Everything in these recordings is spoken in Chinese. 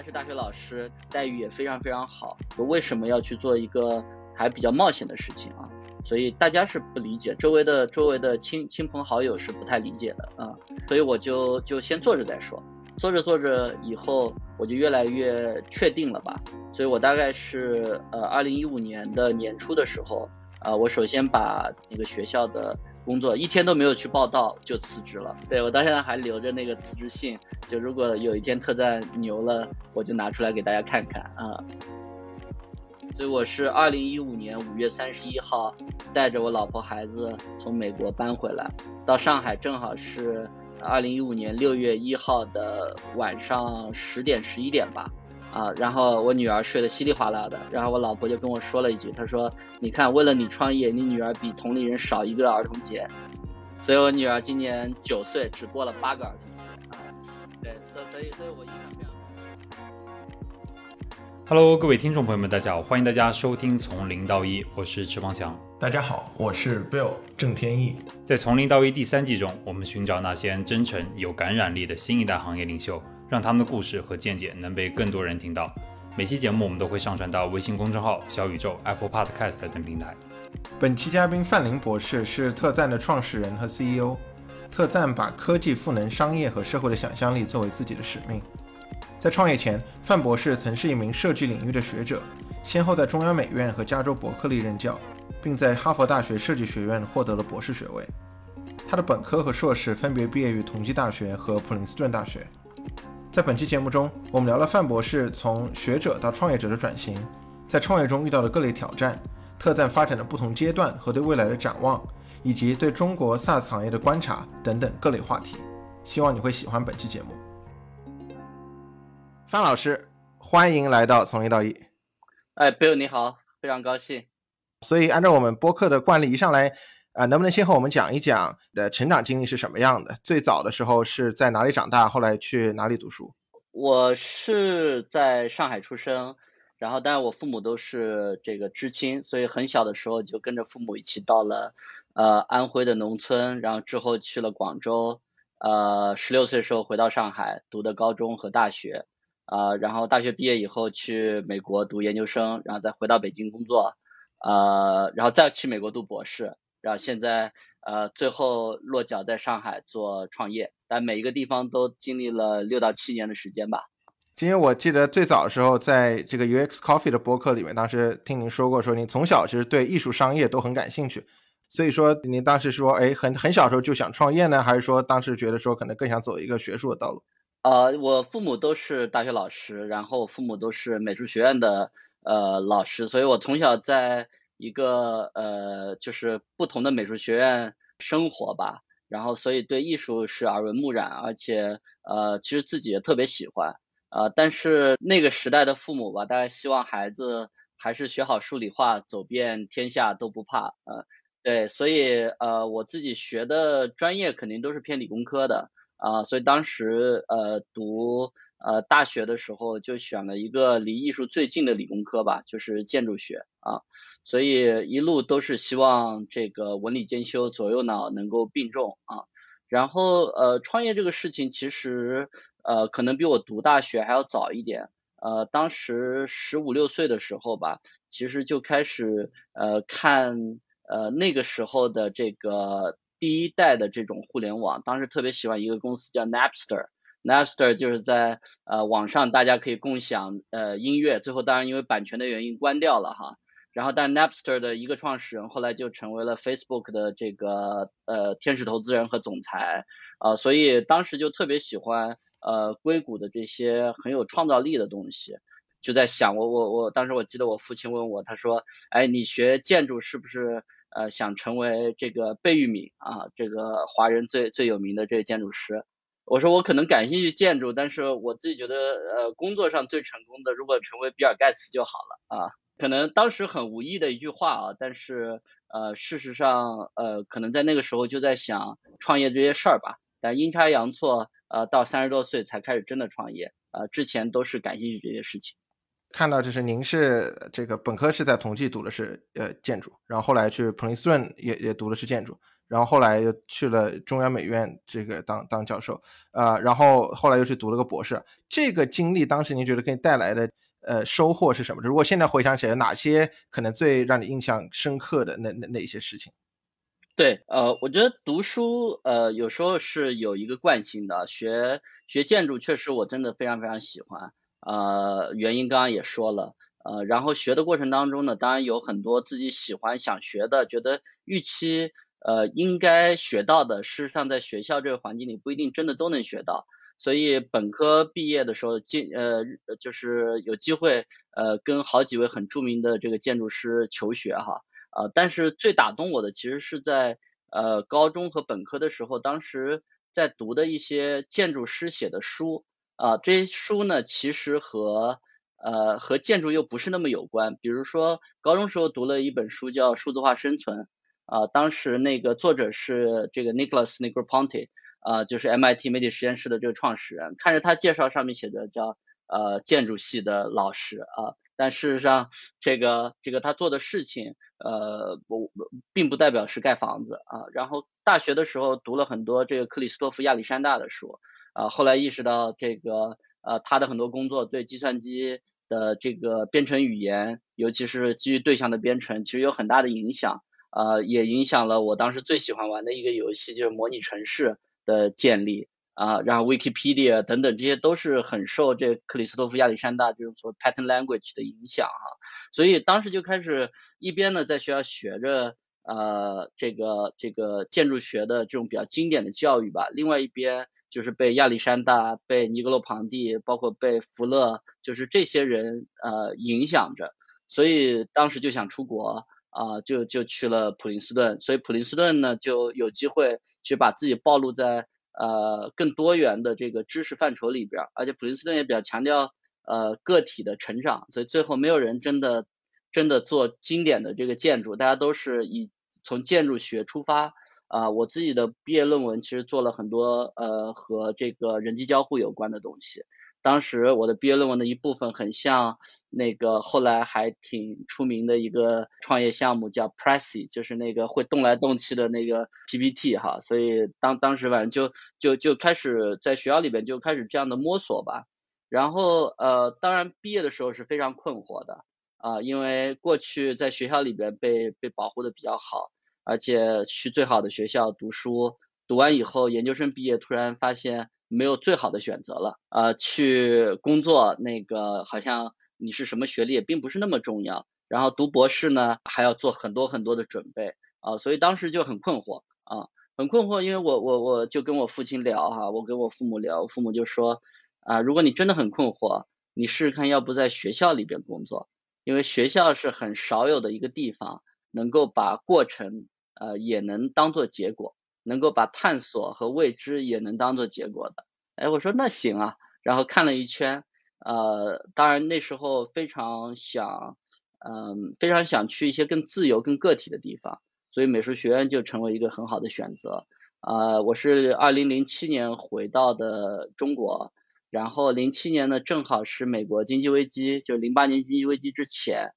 来是大学老师，待遇也非常非常好。我为什么要去做一个还比较冒险的事情啊？所以大家是不理解，周围的周围的亲亲朋好友是不太理解的啊。所以我就就先做着再说，做着做着以后，我就越来越确定了吧。所以我大概是呃二零一五年的年初的时候，啊，我首先把那个学校的。工作一天都没有去报道就辞职了，对我到现在还留着那个辞职信，就如果有一天特战牛了，我就拿出来给大家看看啊。所以我是二零一五年五月三十一号带着我老婆孩子从美国搬回来，到上海正好是二零一五年六月一号的晚上十点十一点吧。啊，然后我女儿睡得稀里哗啦的，然后我老婆就跟我说了一句，她说：“你看，为了你创业，你女儿比同龄人少一个儿童节。”所以，我女儿今年九岁，只过了八个儿童节。啊，对，所所以，所以我印象非常。Hello，各位听众朋友们，大家好，欢迎大家收听《从零到一》，我是池方强。大家好，我是 Bill 郑天意。在《从零到一》第三季中，我们寻找那些真诚、有感染力的新一代行业领袖。让他们的故事和见解能被更多人听到。每期节目我们都会上传到微信公众号、小宇宙、Apple Podcast 等平台。本期嘉宾范林博士是特赞的创始人和 CEO。特赞把科技赋能商业和社会的想象力作为自己的使命。在创业前，范博士曾是一名设计领域的学者，先后在中央美院和加州伯克利任教，并在哈佛大学设计学院获得了博士学位。他的本科和硕士分别毕业于同济大学和普林斯顿大学。在本期节目中，我们聊了范博士从学者到创业者的转型，在创业中遇到的各类挑战，特赞发展的不同阶段和对未来的展望，以及对中国 SaaS 行业的观察等等各类话题。希望你会喜欢本期节目。范老师，欢迎来到从一到一。哎，Bill 你好，非常高兴。所以按照我们播客的惯例，一上来。啊，能不能先和我们讲一讲的成长经历是什么样的？最早的时候是在哪里长大？后来去哪里读书？我是在上海出生，然后但是我父母都是这个知青，所以很小的时候就跟着父母一起到了呃安徽的农村，然后之后去了广州，呃十六岁时候回到上海读的高中和大学，呃然后大学毕业以后去美国读研究生，然后再回到北京工作，呃然后再去美国读博士。然后现在呃最后落脚在上海做创业，但每一个地方都经历了六到七年的时间吧。因为我记得最早的时候，在这个 UX Coffee 的播客里面，当时听您说过，说您从小其实对艺术商业都很感兴趣。所以说您当时说，哎，很很小时候就想创业呢，还是说当时觉得说可能更想走一个学术的道路？呃，我父母都是大学老师，然后父母都是美术学院的呃老师，所以我从小在。一个呃，就是不同的美术学院生活吧，然后所以对艺术是耳闻目染，而且呃，其实自己也特别喜欢，呃，但是那个时代的父母吧，大概希望孩子还是学好数理化，走遍天下都不怕，呃，对，所以呃，我自己学的专业肯定都是偏理工科的，啊，所以当时呃读呃大学的时候就选了一个离艺术最近的理工科吧，就是建筑学啊。所以一路都是希望这个文理兼修，左右脑能够并重啊。然后呃，创业这个事情其实呃可能比我读大学还要早一点。呃，当时十五六岁的时候吧，其实就开始呃看呃那个时候的这个第一代的这种互联网。当时特别喜欢一个公司叫 Napster，Napster 就是在呃网上大家可以共享呃音乐，最后当然因为版权的原因关掉了哈。然后，但 Napster 的一个创始人后来就成为了 Facebook 的这个呃天使投资人和总裁啊，所以当时就特别喜欢呃硅谷的这些很有创造力的东西，就在想我我我当时我记得我父亲问我，他说，哎，你学建筑是不是呃想成为这个贝聿铭啊，这个华人最最有名的这个建筑师？我说我可能感兴趣建筑，但是我自己觉得呃工作上最成功的，如果成为比尔盖茨就好了啊。可能当时很无意的一句话啊，但是呃，事实上呃，可能在那个时候就在想创业这些事儿吧。但阴差阳错，呃，到三十多岁才开始真的创业，呃，之前都是感兴趣这些事情。看到就是您是这个本科是在同济读的是呃建筑，然后后来去普林斯顿也也读的是建筑，然后后来又去了中央美院这个当当教授，呃，然后后来又去读了个博士。这个经历当时您觉得给你带来的呃收获是什么？如果现在回想起来，哪些可能最让你印象深刻的那那那些事情？对，呃，我觉得读书，呃，有时候是有一个惯性的。学学建筑，确实我真的非常非常喜欢，呃，原因刚刚也说了，呃，然后学的过程当中呢，当然有很多自己喜欢想学的，觉得预期，呃，应该学到的，事实上在学校这个环境里不一定真的都能学到。所以本科毕业的时候，进呃，就是有机会，呃，跟好几位很著名的这个建筑师求学哈。呃，但是最打动我的其实是在呃高中和本科的时候，当时在读的一些建筑师写的书啊，这些书呢其实和呃和建筑又不是那么有关。比如说高中时候读了一本书叫《数字化生存》啊，当时那个作者是这个 Nicholas Negroponte 呃，就是 MIT 媒体实验室的这个创始人。看着他介绍上面写的叫呃建筑系的老师啊。但事实上，这个这个他做的事情，呃，不并不代表是盖房子啊。然后大学的时候读了很多这个克里斯托弗亚历山大的书啊，后来意识到这个呃他的很多工作对计算机的这个编程语言，尤其是基于对象的编程，其实有很大的影响啊，也影响了我当时最喜欢玩的一个游戏，就是模拟城市的建立。啊，然后 Wikipedia 等等，这些都是很受这克里斯托弗亚历山大这种所 Pattern Language 的影响哈，所以当时就开始一边呢在学校学着呃这个这个建筑学的这种比较经典的教育吧，另外一边就是被亚历山大、被尼格罗庞蒂，包括被福勒，就是这些人呃影响着，所以当时就想出国啊，就就去了普林斯顿，所以普林斯顿呢就有机会去把自己暴露在。呃，更多元的这个知识范畴里边，而且普林斯顿也比较强调呃个体的成长，所以最后没有人真的真的做经典的这个建筑，大家都是以从建筑学出发啊。我自己的毕业论文其实做了很多呃和这个人机交互有关的东西。当时我的毕业论文的一部分很像那个后来还挺出名的一个创业项目叫 Pressy，就是那个会动来动去的那个 PPT 哈，所以当当时反正就就就开始在学校里边就开始这样的摸索吧，然后呃当然毕业的时候是非常困惑的啊，因为过去在学校里边被被保护的比较好，而且去最好的学校读书，读完以后研究生毕业突然发现。没有最好的选择了，呃，去工作那个好像你是什么学历也并不是那么重要，然后读博士呢还要做很多很多的准备啊，所以当时就很困惑啊，很困惑，因为我我我就跟我父亲聊哈，我跟我父母聊，父母就说啊，如果你真的很困惑，你试试看要不在学校里边工作，因为学校是很少有的一个地方能够把过程呃也能当做结果。能够把探索和未知也能当做结果的，哎，我说那行啊，然后看了一圈，呃，当然那时候非常想，嗯，非常想去一些更自由、更个体的地方，所以美术学院就成为一个很好的选择。啊，我是二零零七年回到的中国，然后零七年呢正好是美国经济危机，就零八年经济危机之前，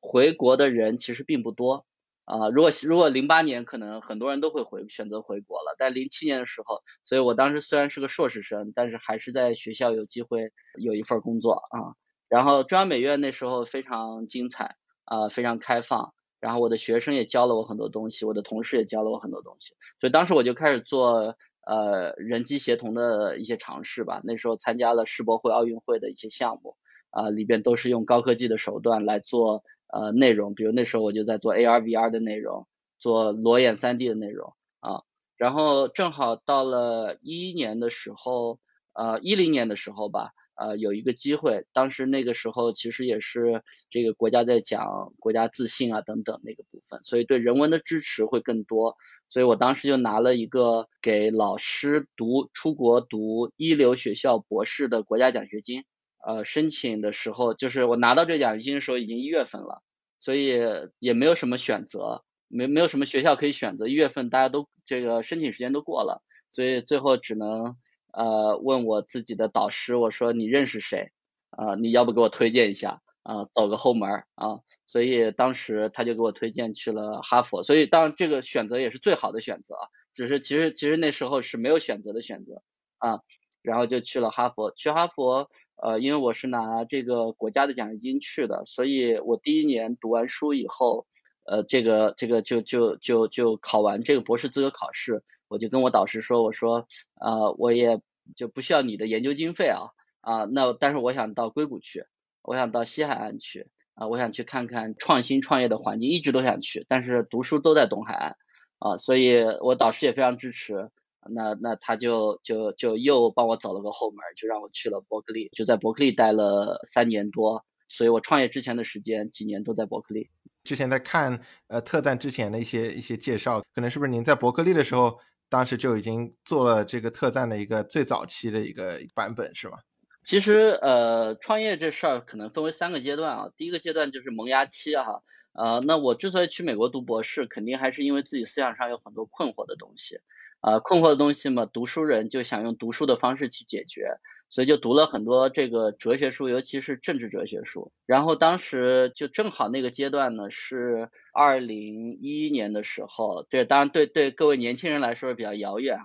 回国的人其实并不多。啊，如果如果零八年可能很多人都会回选择回国了，但零七年的时候，所以我当时虽然是个硕士生，但是还是在学校有机会有一份工作啊。然后中央美院那时候非常精彩啊，非常开放，然后我的学生也教了我很多东西，我的同事也教了我很多东西，所以当时我就开始做呃人机协同的一些尝试吧。那时候参加了世博会、奥运会的一些项目啊，里边都是用高科技的手段来做。呃，内容，比如那时候我就在做 AR、VR 的内容，做裸眼 3D 的内容啊。然后正好到了一一年的时候，呃，一零年的时候吧，呃，有一个机会，当时那个时候其实也是这个国家在讲国家自信啊等等那个部分，所以对人文的支持会更多。所以我当时就拿了一个给老师读出国读一流学校博士的国家奖学金。呃，申请的时候，就是我拿到这奖学金的时候已经一月份了，所以也没有什么选择，没没有什么学校可以选择。一月份大家都这个申请时间都过了，所以最后只能呃问我自己的导师，我说你认识谁？啊，你要不给我推荐一下？啊，走个后门儿啊，所以当时他就给我推荐去了哈佛，所以当这个选择也是最好的选择，只是其实其实那时候是没有选择的选择啊，然后就去了哈佛，去哈佛呃，因为我是拿这个国家的奖学金去的，所以我第一年读完书以后，呃，这个这个就就就就考完这个博士资格考试，我就跟我导师说，我说啊，我也就不需要你的研究经费啊啊，那但是我想到硅谷去。我想到西海岸去啊，我想去看看创新创业的环境，一直都想去，但是读书都在东海岸啊，所以我导师也非常支持，那那他就就就又帮我走了个后门，就让我去了伯克利，就在伯克利待了三年多，所以我创业之前的时间几年都在伯克利。之前在看呃特赞之前的一些一些介绍，可能是不是您在伯克利的时候，当时就已经做了这个特赞的一个最早期的一个版本是吗？其实呃，创业这事儿可能分为三个阶段啊。第一个阶段就是萌芽期哈，呃，那我之所以去美国读博士，肯定还是因为自己思想上有很多困惑的东西，呃，困惑的东西嘛，读书人就想用读书的方式去解决，所以就读了很多这个哲学书，尤其是政治哲学书。然后当时就正好那个阶段呢是二零一一年的时候，这当然对对各位年轻人来说比较遥远哈。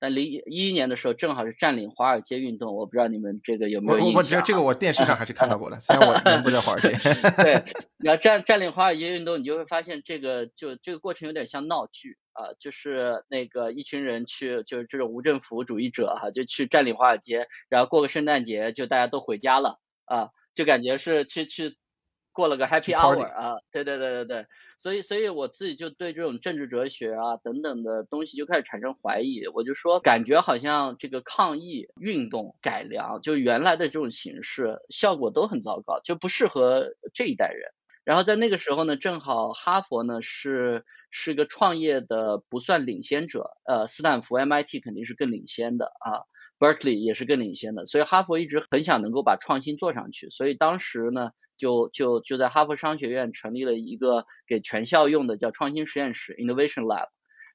但零一一年的时候，正好是占领华尔街运动，我不知道你们这个有没有印象？我我这个我电视上还是看到过的，虽然我人不在华尔街。对，你要占占领华尔街运动，你就会发现这个就这个过程有点像闹剧啊，就是那个一群人去，就是这种无政府主义者哈，就去占领华尔街，然后过个圣诞节就大家都回家了啊，就感觉是去去。过了个 happy hour 啊，对对对对对，所以所以我自己就对这种政治哲学啊等等的东西就开始产生怀疑，我就说感觉好像这个抗议运动改良就原来的这种形式效果都很糟糕，就不适合这一代人。然后在那个时候呢，正好哈佛呢是是个创业的不算领先者，呃，斯坦福 MIT 肯定是更领先的啊，Berkeley 也是更领先的，所以哈佛一直很想能够把创新做上去，所以当时呢。就就就在哈佛商学院成立了一个给全校用的叫创新实验室 Innovation Lab，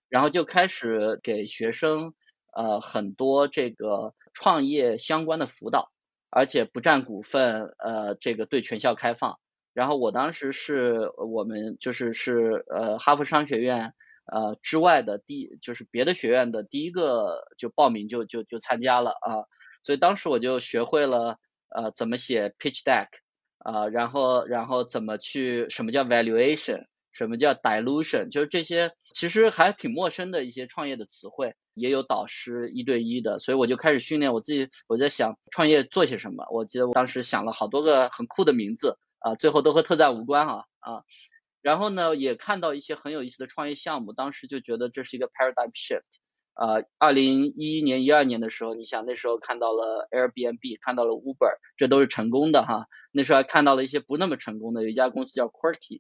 然后就开始给学生呃很多这个创业相关的辅导，而且不占股份，呃这个对全校开放。然后我当时是我们就是是呃哈佛商学院呃之外的第就是别的学院的第一个就报名就就就参加了啊，所以当时我就学会了呃怎么写 pitch deck。啊，然后，然后怎么去？什么叫 valuation？什么叫 dilution？就是这些其实还挺陌生的一些创业的词汇，也有导师一对一的，所以我就开始训练我自己。我在想创业做些什么？我记得我当时想了好多个很酷的名字啊，最后都和特赞无关哈啊。然后呢，也看到一些很有意思的创业项目，当时就觉得这是一个 paradigm shift。呃，二零一一年、一二年的时候，你想那时候看到了 Airbnb，看到了 Uber，这都是成功的哈。那时候还看到了一些不那么成功的，有一家公司叫 Quirky，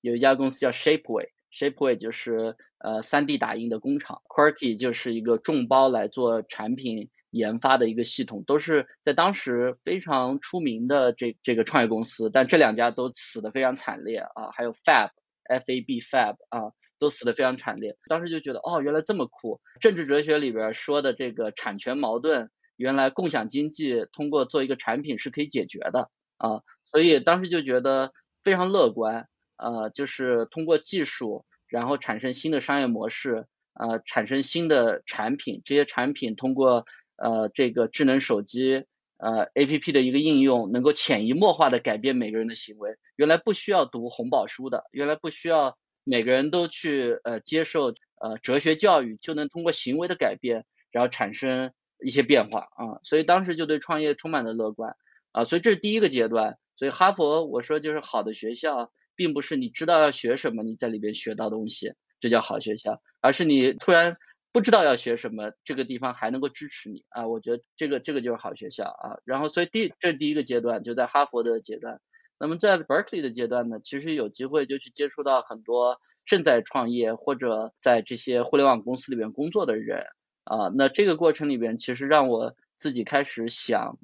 有一家公司叫 Shapeway，Shapeway 就是呃 3D 打印的工厂，Quirky 就是一个众包来做产品研发的一个系统，都是在当时非常出名的这这个创业公司，但这两家都死的非常惨烈啊。还有 Fab，F-A-B，Fab 啊。都死得非常惨烈，当时就觉得哦，原来这么酷。政治哲学里边说的这个产权矛盾，原来共享经济通过做一个产品是可以解决的啊，所以当时就觉得非常乐观，呃，就是通过技术，然后产生新的商业模式，呃，产生新的产品，这些产品通过呃这个智能手机呃 A P P 的一个应用，能够潜移默化的改变每个人的行为。原来不需要读红宝书的，原来不需要。每个人都去呃接受呃哲学教育，就能通过行为的改变，然后产生一些变化啊，所以当时就对创业充满了乐观啊，所以这是第一个阶段。所以哈佛我说就是好的学校，并不是你知道要学什么，你在里边学到东西，这叫好学校，而是你突然不知道要学什么，这个地方还能够支持你啊，我觉得这个这个就是好学校啊。然后所以第这是第一个阶段，就在哈佛的阶段。那么在 Berkeley 的阶段呢，其实有机会就去接触到很多正在创业或者在这些互联网公司里面工作的人啊，那这个过程里边其实让我自己开始想，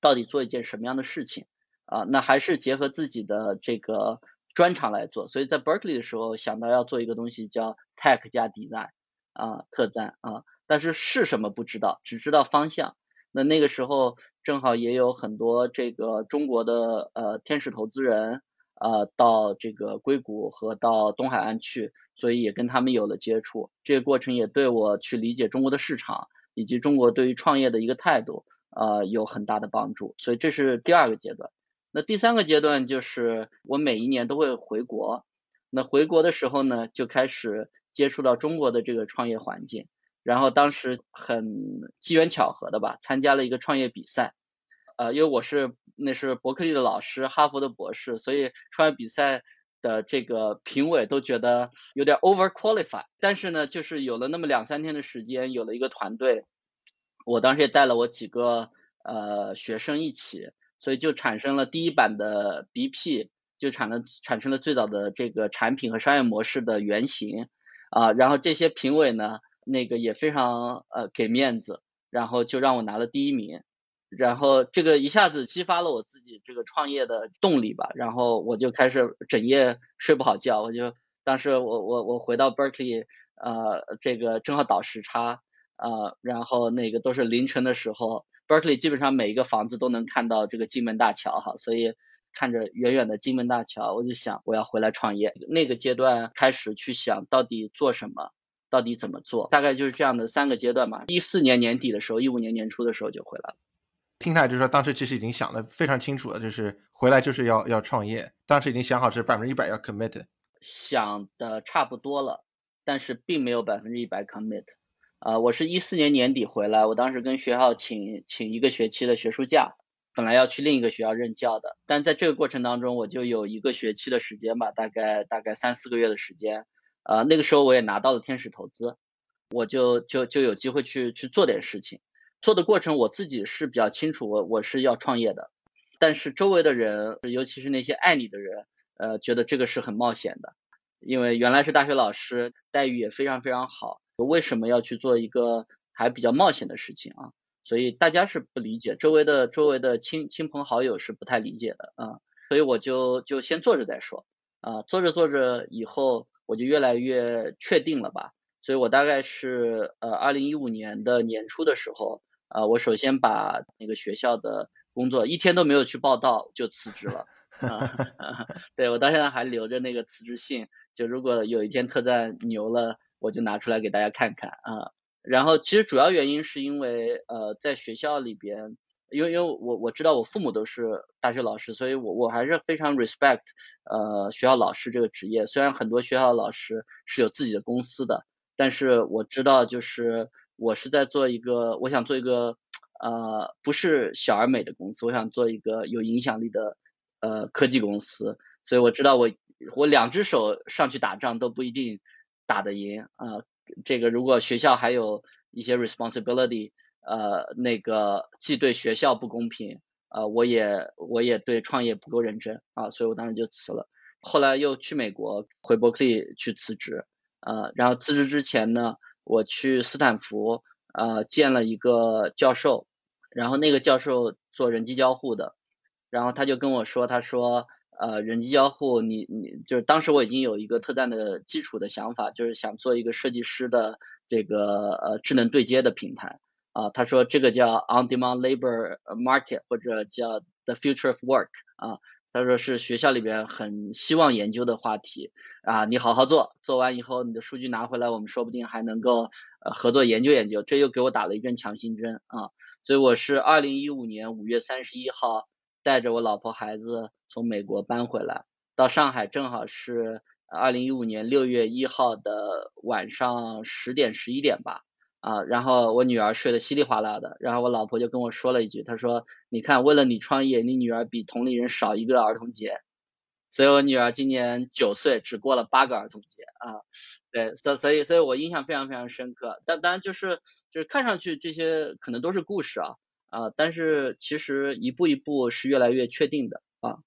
到底做一件什么样的事情啊？那还是结合自己的这个专长来做。所以在 Berkeley 的时候想到要做一个东西叫 Tech 加 Design 啊，特赞啊，但是是什么不知道，只知道方向。那那个时候正好也有很多这个中国的呃天使投资人呃到这个硅谷和到东海岸去，所以也跟他们有了接触。这个过程也对我去理解中国的市场以及中国对于创业的一个态度呃有很大的帮助。所以这是第二个阶段。那第三个阶段就是我每一年都会回国。那回国的时候呢，就开始接触到中国的这个创业环境。然后当时很机缘巧合的吧，参加了一个创业比赛，呃，因为我是那是伯克利的老师，哈佛的博士，所以创业比赛的这个评委都觉得有点 over qualified。但是呢，就是有了那么两三天的时间，有了一个团队，我当时也带了我几个呃学生一起，所以就产生了第一版的 BP，就产了产生了最早的这个产品和商业模式的原型啊，然后这些评委呢。那个也非常呃给面子，然后就让我拿了第一名，然后这个一下子激发了我自己这个创业的动力吧，然后我就开始整夜睡不好觉，我就当时我我我回到 Berkeley，呃这个正好倒时差，呃然后那个都是凌晨的时候，Berkeley 基本上每一个房子都能看到这个金门大桥哈，所以看着远远的金门大桥，我就想我要回来创业，那个阶段开始去想到底做什么。到底怎么做？大概就是这样的三个阶段吧。一四年年底的时候，一五年年初的时候就回来了。听下来就是说，当时其实已经想的非常清楚了，就是回来就是要要创业。当时已经想好是百分之一百要 commit。想的差不多了，但是并没有百分之一百 commit。啊，我是一四年年底回来，我当时跟学校请请一个学期的学术假，本来要去另一个学校任教的，但在这个过程当中，我就有一个学期的时间吧，大概大概三四个月的时间。呃，那个时候我也拿到了天使投资，我就就就有机会去去做点事情。做的过程我自己是比较清楚，我我是要创业的。但是周围的人，尤其是那些爱你的人，呃，觉得这个是很冒险的，因为原来是大学老师，待遇也非常非常好，为什么要去做一个还比较冒险的事情啊？所以大家是不理解，周围的周围的亲亲朋好友是不太理解的啊。所以我就就先做着再说啊，做着做着以后。我就越来越确定了吧，所以我大概是呃二零一五年的年初的时候，呃我首先把那个学校的工作一天都没有去报道就辞职了 对我到现在还留着那个辞职信，就如果有一天特赞牛了，我就拿出来给大家看看啊。然后其实主要原因是因为呃在学校里边。因为因为我我知道我父母都是大学老师，所以我我还是非常 respect 呃学校老师这个职业。虽然很多学校老师是有自己的公司的，但是我知道就是我是在做一个，我想做一个呃不是小而美的公司，我想做一个有影响力的呃科技公司。所以我知道我我两只手上去打仗都不一定打得赢啊。这个如果学校还有一些 responsibility。呃，那个既对学校不公平，呃，我也我也对创业不够认真啊，所以我当时就辞了。后来又去美国，回伯克利去辞职，呃，然后辞职之前呢，我去斯坦福，呃，见了一个教授，然后那个教授做人机交互的，然后他就跟我说，他说，呃，人机交互，你你就是当时我已经有一个特赞的基础的想法，就是想做一个设计师的这个呃智能对接的平台。啊，他说这个叫 on-demand labor market，或者叫 the future of work。啊，他说是学校里边很希望研究的话题。啊，你好好做，做完以后你的数据拿回来，我们说不定还能够呃合作研究研究。这又给我打了一针强心针啊。所以我是二零一五年五月三十一号带着我老婆孩子从美国搬回来，到上海正好是二零一五年六月一号的晚上十点十一点吧。啊，然后我女儿睡得稀里哗啦的，然后我老婆就跟我说了一句，她说：“你看，为了你创业，你女儿比同龄人少一个儿童节。”所以，我女儿今年九岁，只过了八个儿童节啊。对，所所以，所以我印象非常非常深刻。但当然，就是就是看上去这些可能都是故事啊啊，但是其实一步一步是越来越确定的啊。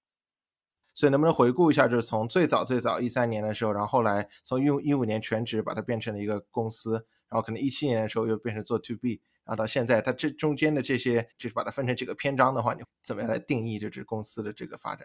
所以，能不能回顾一下，就是从最早最早一三年的时候，然后后来从一一五年全职把它变成了一个公司。然后可能一七年的时候又变成做 to B，然后到现在，它这中间的这些就是把它分成几个篇章的话，你怎么样来定义这支公司的这个发展？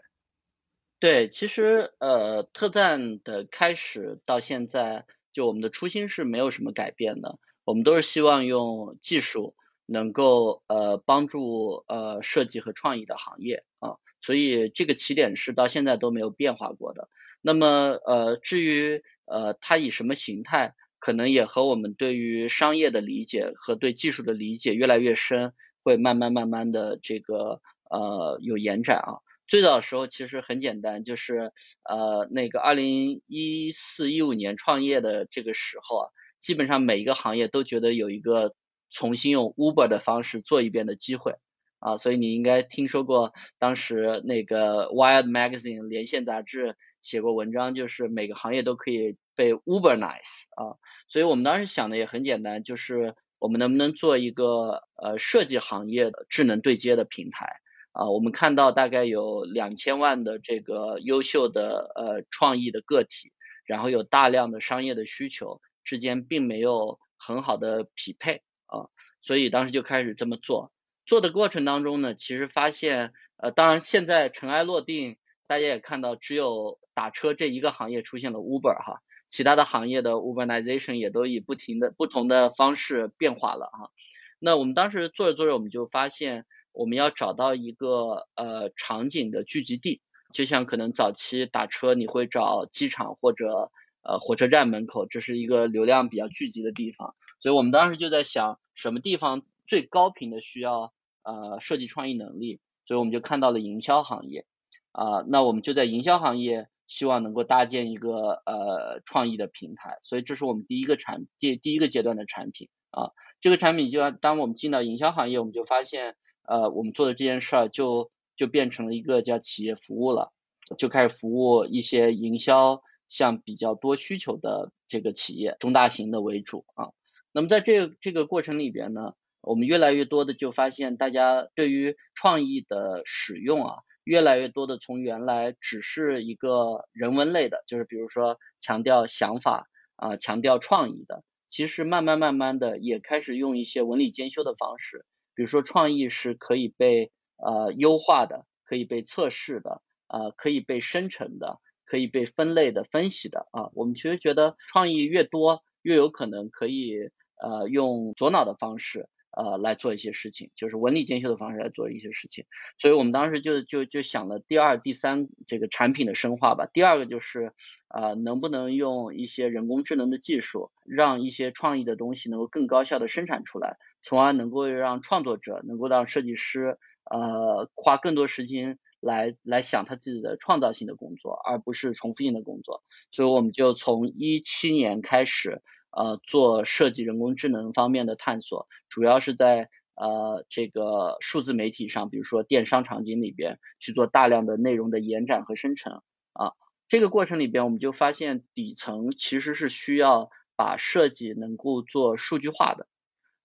对，其实呃，特赞的开始到现在，就我们的初心是没有什么改变的，我们都是希望用技术能够呃帮助呃设计和创意的行业啊，所以这个起点是到现在都没有变化过的。那么呃至于呃它以什么形态，可能也和我们对于商业的理解和对技术的理解越来越深，会慢慢慢慢的这个呃有延展啊。最早的时候其实很简单，就是呃那个二零一四一五年创业的这个时候啊，基本上每一个行业都觉得有一个重新用 Uber 的方式做一遍的机会啊，所以你应该听说过当时那个 Wired Magazine 连线杂志写过文章，就是每个行业都可以被 Ubernize 啊，所以我们当时想的也很简单，就是我们能不能做一个呃设计行业的智能对接的平台。啊，我们看到大概有两千万的这个优秀的呃创意的个体，然后有大量的商业的需求之间并没有很好的匹配啊，所以当时就开始这么做。做的过程当中呢，其实发现呃，当然现在尘埃落定，大家也看到只有打车这一个行业出现了 Uber 哈，其他的行业的 Uberization 也都以不停的不同的方式变化了哈。那我们当时做着做着，我们就发现。我们要找到一个呃场景的聚集地，就像可能早期打车你会找机场或者呃火车站门口，这是一个流量比较聚集的地方。所以我们当时就在想，什么地方最高频的需要呃设计创意能力，所以我们就看到了营销行业啊，那我们就在营销行业希望能够搭建一个呃创意的平台，所以这是我们第一个产第第一个阶段的产品啊，这个产品就要当我们进到营销行业，我们就发现。呃，我们做的这件事儿就就变成了一个叫企业服务了，就开始服务一些营销像比较多需求的这个企业，中大型的为主啊。那么在这这个过程里边呢，我们越来越多的就发现，大家对于创意的使用啊，越来越多的从原来只是一个人文类的，就是比如说强调想法啊，强调创意的，其实慢慢慢慢的也开始用一些文理兼修的方式。比如说，创意是可以被呃优化的，可以被测试的，呃，可以被生成的，可以被分类的、分析的啊。我们其实觉得，创意越多，越有可能可以呃用左脑的方式呃来做一些事情，就是文理兼修的方式来做一些事情。所以我们当时就就就想了第二、第三这个产品的深化吧。第二个就是呃能不能用一些人工智能的技术，让一些创意的东西能够更高效的生产出来。从而能够让创作者能够让设计师呃花更多时间来来想他自己的创造性的工作，而不是重复性的工作。所以我们就从一七年开始呃做设计人工智能方面的探索，主要是在呃这个数字媒体上，比如说电商场景里边去做大量的内容的延展和生成啊。这个过程里边我们就发现底层其实是需要把设计能够做数据化的。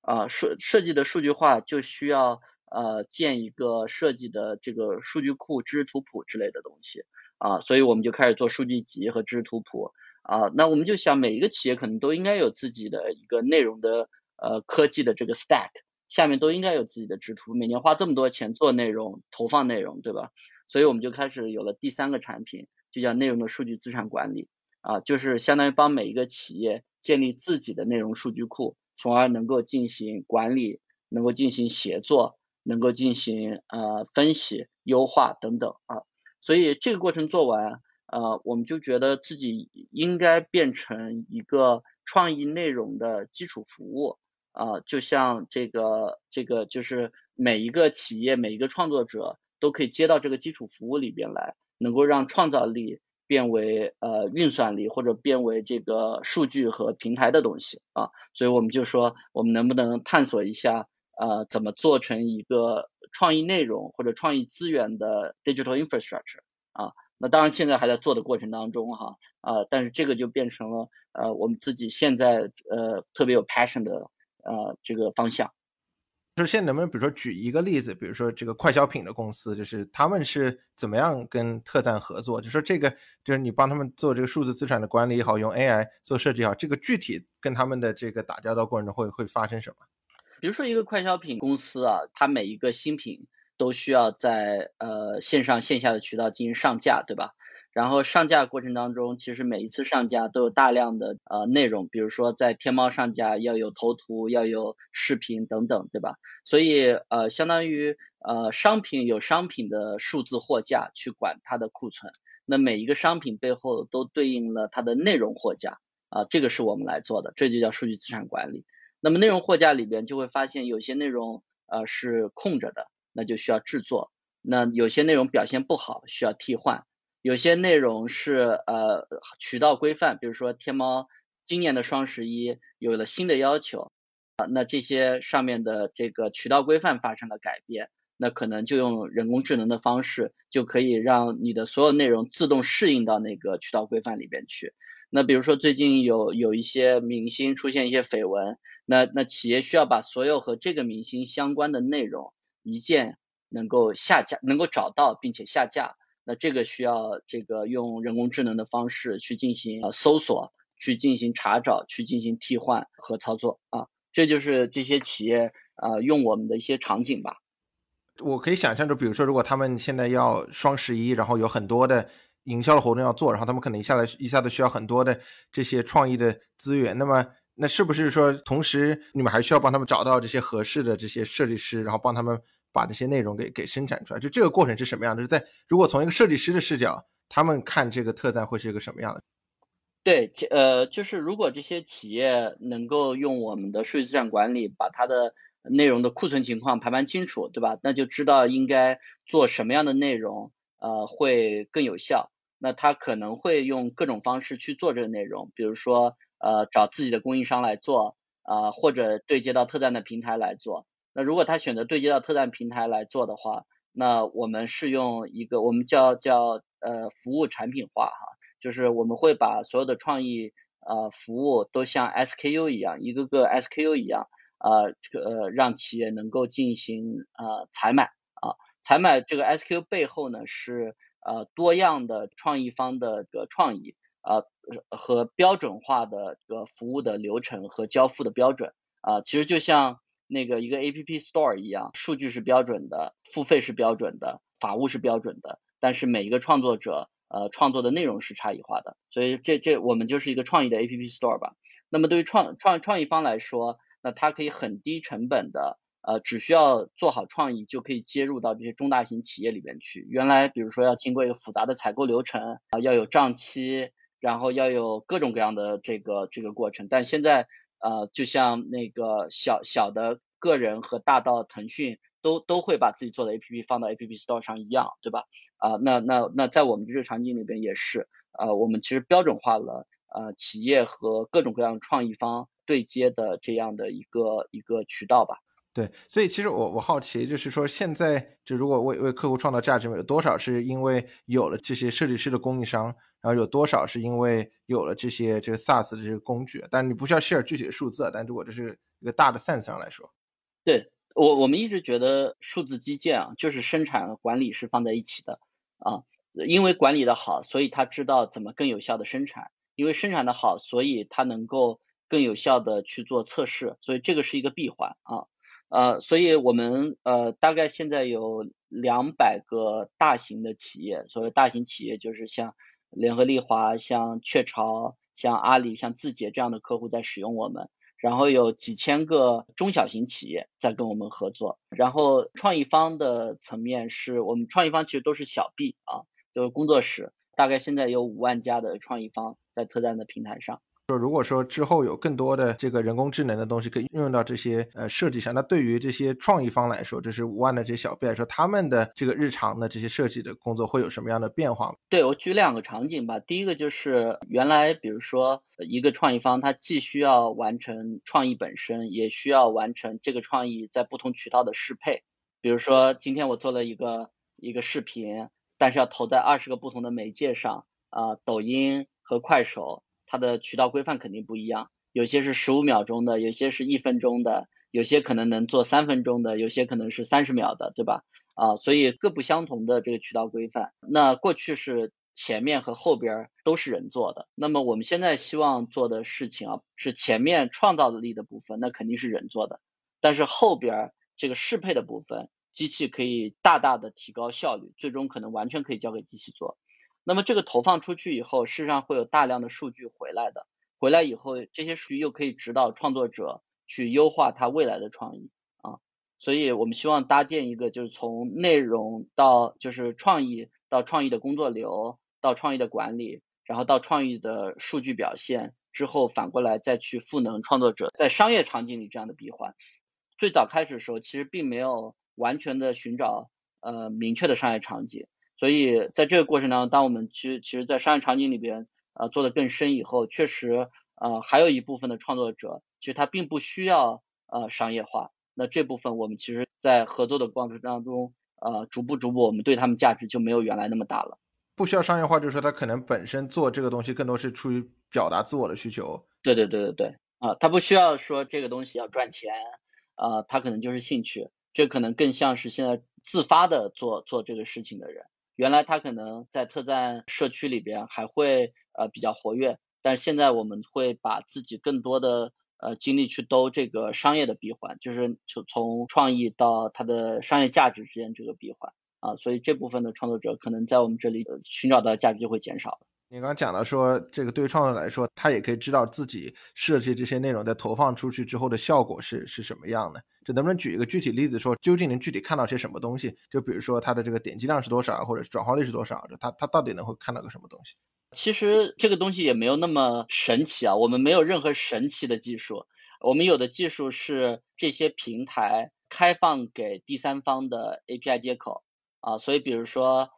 啊，设设计的数据化就需要呃建一个设计的这个数据库、知识图谱之类的东西啊，所以我们就开始做数据集和知识图谱啊。那我们就想每一个企业可能都应该有自己的一个内容的呃科技的这个 stack，下面都应该有自己的制图，每年花这么多钱做内容、投放内容，对吧？所以我们就开始有了第三个产品，就叫内容的数据资产管理啊，就是相当于帮每一个企业建立自己的内容数据库。从而能够进行管理，能够进行协作，能够进行呃分析、优化等等啊。所以这个过程做完，呃，我们就觉得自己应该变成一个创意内容的基础服务啊，就像这个这个就是每一个企业、每一个创作者都可以接到这个基础服务里边来，能够让创造力。变为呃运算力或者变为这个数据和平台的东西啊，所以我们就说我们能不能探索一下呃怎么做成一个创意内容或者创意资源的 digital infrastructure 啊，那当然现在还在做的过程当中哈啊，但是这个就变成了呃我们自己现在呃特别有 passion 的呃这个方向。就是现在能不能比如说举一个例子，比如说这个快消品的公司，就是他们是怎么样跟特赞合作？就说这个就是你帮他们做这个数字资产的管理也好，用 AI 做设计也好，这个具体跟他们的这个打交道过程中会会发生什么？比如说一个快消品公司啊，它每一个新品都需要在呃线上线下的渠道进行上架，对吧？然后上架过程当中，其实每一次上架都有大量的呃内容，比如说在天猫上架要有头图，要有视频等等，对吧？所以呃，相当于呃商品有商品的数字货架去管它的库存，那每一个商品背后都对应了它的内容货架啊，这个是我们来做的，这就叫数据资产管理。那么内容货架里边就会发现有些内容呃是空着的，那就需要制作；那有些内容表现不好，需要替换。有些内容是呃渠道规范，比如说天猫今年的双十一有了新的要求啊，那这些上面的这个渠道规范发生了改变，那可能就用人工智能的方式就可以让你的所有内容自动适应到那个渠道规范里边去。那比如说最近有有一些明星出现一些绯闻，那那企业需要把所有和这个明星相关的内容一键能够下架，能够找到并且下架。那这个需要这个用人工智能的方式去进行呃搜索，去进行查找，去进行替换和操作啊，这就是这些企业呃用我们的一些场景吧。我可以想象，就比如说，如果他们现在要双十一，然后有很多的营销的活动要做，然后他们可能一下来一下子需要很多的这些创意的资源，那么那是不是说，同时你们还需要帮他们找到这些合适的这些设计师，然后帮他们？把这些内容给给生产出来，就这个过程是什么样的？是在如果从一个设计师的视角，他们看这个特赞会是一个什么样的？对，呃，就是如果这些企业能够用我们的数据资产管理，把它的内容的库存情况排盘清楚，对吧？那就知道应该做什么样的内容，呃，会更有效。那他可能会用各种方式去做这个内容，比如说，呃，找自己的供应商来做，啊，或者对接到特赞的平台来做。那如果他选择对接到特赞平台来做的话，那我们是用一个我们叫叫呃服务产品化哈，就是我们会把所有的创意呃服务都像 SKU 一样，一个个 SKU 一样呃这个呃让企业能够进行呃采买啊采买这个 SKU 背后呢是呃多样的创意方的个创意啊和标准化的这个服务的流程和交付的标准啊其实就像。那个一个 A P P Store 一样，数据是标准的，付费是标准的，法务是标准的，但是每一个创作者呃创作的内容是差异化的，所以这这我们就是一个创意的 A P P Store 吧。那么对于创创创意方来说，那它可以很低成本的呃只需要做好创意就可以接入到这些中大型企业里边去。原来比如说要经过一个复杂的采购流程啊，要有账期，然后要有各种各样的这个这个过程，但现在。呃，就像那个小小的个人和大到腾讯都都会把自己做的 A P P 放到 A P P Store 上一样，对吧？啊，那那那在我们这个场景里边也是，呃，我们其实标准化了呃企业和各种各样创意方对接的这样的一个一个渠道吧。对，所以其实我我好奇，就是说现在就如果为为客户创造价值，有多少是因为有了这些设计师的供应商，然后有多少是因为有了这些这个 SaaS 的这个工具？但你不需要 share 具体的数字，但如果这是一个大的 sense 上来说，对我我们一直觉得数字基建啊，就是生产和管理是放在一起的啊，因为管理的好，所以他知道怎么更有效的生产，因为生产的好，所以他能够更有效的去做测试，所以这个是一个闭环啊。呃，所以我们呃大概现在有两百个大型的企业，所谓大型企业就是像联合利华、像雀巢、像阿里、像字节这样的客户在使用我们，然后有几千个中小型企业在跟我们合作，然后创意方的层面是我们创意方其实都是小 B 啊，就是工作室，大概现在有五万家的创意方在特赞的平台上。说如果说之后有更多的这个人工智能的东西可以运用到这些呃设计上，那对于这些创意方来说，就是五万的这些小 B 来说，他们的这个日常的这些设计的工作会有什么样的变化？对我举两个场景吧，第一个就是原来比如说一个创意方，他既需要完成创意本身，也需要完成这个创意在不同渠道的适配。比如说今天我做了一个一个视频，但是要投在二十个不同的媒介上啊，抖音和快手。它的渠道规范肯定不一样，有些是十五秒钟的，有些是一分钟的，有些可能能做三分钟的，有些可能是三十秒的，对吧？啊，所以各不相同的这个渠道规范。那过去是前面和后边都是人做的，那么我们现在希望做的事情啊，是前面创造的力的部分，那肯定是人做的，但是后边这个适配的部分，机器可以大大的提高效率，最终可能完全可以交给机器做。那么这个投放出去以后，事实上会有大量的数据回来的，回来以后这些数据又可以指导创作者去优化他未来的创意啊，所以我们希望搭建一个就是从内容到就是创意到创意的工作流到创意的管理，然后到创意的数据表现之后反过来再去赋能创作者在商业场景里这样的闭环。最早开始的时候其实并没有完全的寻找呃明确的商业场景。所以在这个过程当中，当我们其实其实，在商业场景里边，呃，做的更深以后，确实，呃，还有一部分的创作者，其实他并不需要呃商业化。那这部分我们其实，在合作的过程当中，呃，逐步逐步，我们对他们价值就没有原来那么大了。不需要商业化，就是说他可能本身做这个东西更多是出于表达自我的需求。对对对对对，啊，他不需要说这个东西要赚钱，啊，他可能就是兴趣，这可能更像是现在自发的做做这个事情的人。原来他可能在特赞社区里边还会呃比较活跃，但是现在我们会把自己更多的呃精力去兜这个商业的闭环，就是从从创意到它的商业价值之间这个闭环啊，所以这部分的创作者可能在我们这里寻找到价值就会减少。你刚刚讲到说，这个对创作者来说，他也可以知道自己设计这些内容在投放出去之后的效果是是什么样的。就能不能举一个具体例子，说究竟能具体看到些什么东西？就比如说它的这个点击量是多少，或者转化率是多少？就它它到底能会看到个什么东西？其实这个东西也没有那么神奇啊，我们没有任何神奇的技术，我们有的技术是这些平台开放给第三方的 API 接口啊，所以比如说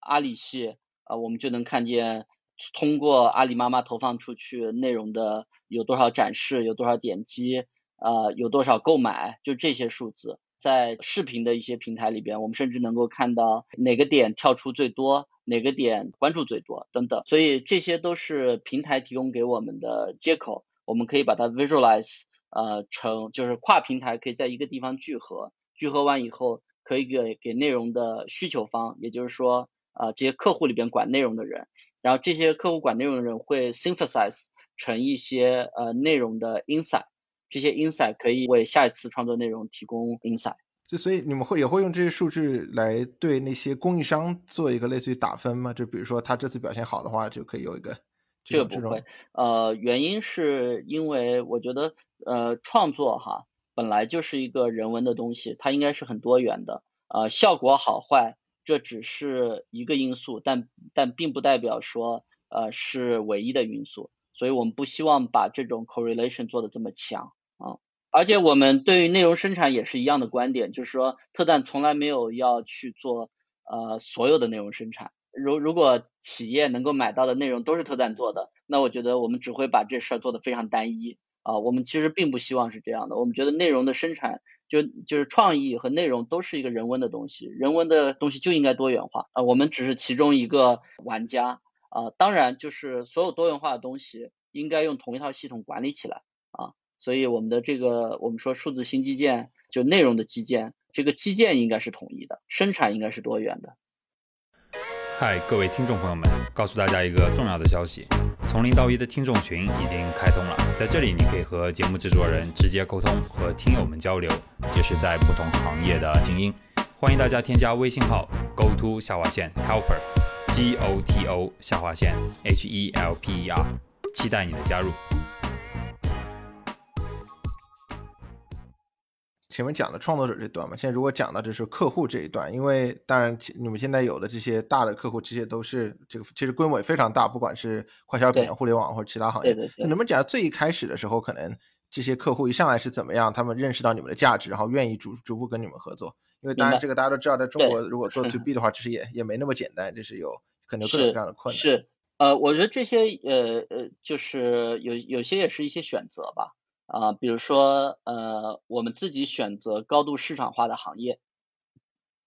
阿里系啊，我们就能看见。通过阿里妈妈投放出去内容的有多少展示，有多少点击，呃，有多少购买，就这些数字，在视频的一些平台里边，我们甚至能够看到哪个点跳出最多，哪个点关注最多等等。所以这些都是平台提供给我们的接口，我们可以把它 visualize，呃，成就是跨平台可以在一个地方聚合，聚合完以后可以给给内容的需求方，也就是说。呃，这些客户里边管内容的人，然后这些客户管内容的人会 synthesize 成一些呃内容的 insight，这些 insight 可以为下一次创作内容提供 insight。就所以你们会也会用这些数据来对那些供应商做一个类似于打分吗？就比如说他这次表现好的话，就可以有一个这个不会。呃，原因是因为我觉得呃创作哈本来就是一个人文的东西，它应该是很多元的，呃效果好坏。这只是一个因素，但但并不代表说呃是唯一的因素，所以我们不希望把这种 correlation 做的这么强啊。而且我们对于内容生产也是一样的观点，就是说特赞从来没有要去做呃所有的内容生产。如如果企业能够买到的内容都是特赞做的，那我觉得我们只会把这事儿做得非常单一啊。我们其实并不希望是这样的，我们觉得内容的生产。就就是创意和内容都是一个人文的东西，人文的东西就应该多元化啊。我们只是其中一个玩家啊。当然，就是所有多元化的东西应该用同一套系统管理起来啊。所以我们的这个我们说数字新基建，就内容的基建，这个基建应该是统一的，生产应该是多元的。嗨，各位听众朋友们，告诉大家一个重要的消息：从零到一的听众群已经开通了，在这里你可以和节目制作人直接沟通，和听友们交流，结识在不同行业的精英。欢迎大家添加微信号 go to 下划线 helper，g o t o 下划线 h e l p e r，期待你的加入。前面讲的创作者这段嘛，现在如果讲到就是客户这一段，因为当然你们现在有的这些大的客户，这些都是这个其实规模也非常大，不管是快消品、互联网或者其他行业。那能不能讲最一开始的时候，可能这些客户一上来是怎么样，他们认识到你们的价值，然后愿意逐逐步跟你们合作？因为当然这个大家都知道，在中国如果做 to B 的话，其实也也没那么简单，就是有可能各种各样的困难。是呃，我觉得这些呃呃，就是有有些也是一些选择吧。啊，比如说，呃，我们自己选择高度市场化的行业，